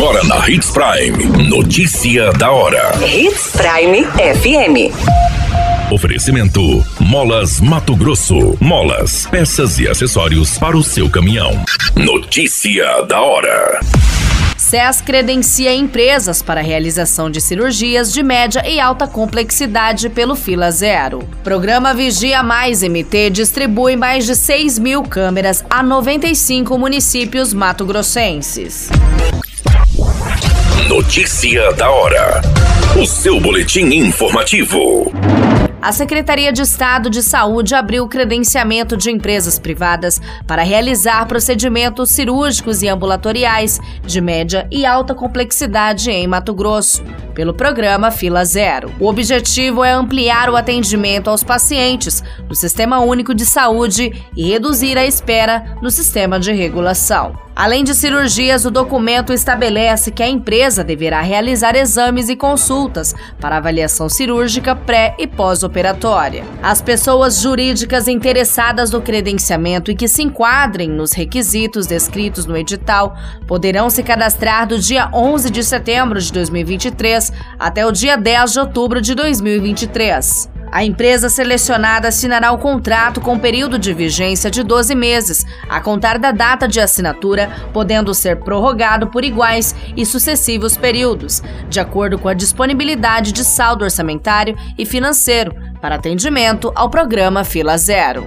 Agora na Hits Prime. Notícia da hora. Hits Prime FM. Oferecimento: Molas Mato Grosso. Molas, peças e acessórios para o seu caminhão. Notícia da hora. SES credencia empresas para a realização de cirurgias de média e alta complexidade pelo Fila Zero. Programa Vigia Mais MT distribui mais de 6 mil câmeras a 95 municípios mato-grossenses. Notícia da hora. O seu boletim informativo. A Secretaria de Estado de Saúde abriu credenciamento de empresas privadas para realizar procedimentos cirúrgicos e ambulatoriais de média e alta complexidade em Mato Grosso, pelo programa Fila Zero. O objetivo é ampliar o atendimento aos pacientes no Sistema Único de Saúde e reduzir a espera no sistema de regulação. Além de cirurgias, o documento estabelece que a empresa deverá realizar exames e consultas para avaliação cirúrgica pré e pós-operatória. As pessoas jurídicas interessadas no credenciamento e que se enquadrem nos requisitos descritos no edital poderão se cadastrar do dia 11 de setembro de 2023 até o dia 10 de outubro de 2023. A empresa selecionada assinará o contrato com período de vigência de 12 meses, a contar da data de assinatura, podendo ser prorrogado por iguais e sucessivos períodos, de acordo com a disponibilidade de saldo orçamentário e financeiro, para atendimento ao programa Fila Zero.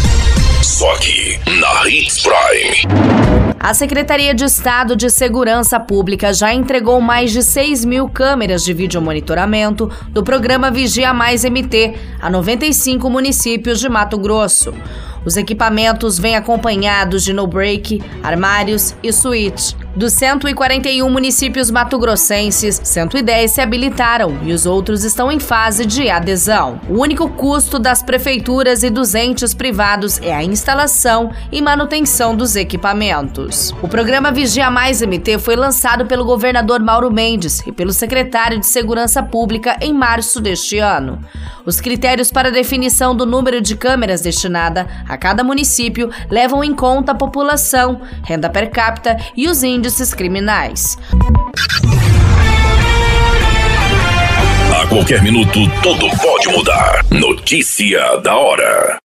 Só aqui na Hits Prime. A Secretaria de Estado de Segurança Pública já entregou mais de 6 mil câmeras de videomonitoramento do programa Vigia Mais MT a 95 municípios de Mato Grosso. Os equipamentos vêm acompanhados de no-break, armários e suíte. Dos 141 municípios mato-grossenses, 110 se habilitaram e os outros estão em fase de adesão. O único custo das prefeituras e dos entes privados é a instalação e manutenção dos equipamentos. O programa Vigia Mais MT foi lançado pelo governador Mauro Mendes e pelo secretário de Segurança Pública em março deste ano. Os critérios para definição do número de câmeras destinada a cada município levam em conta a população, renda per capita e os índices criminais. A qualquer minuto, tudo pode mudar. Notícia da hora.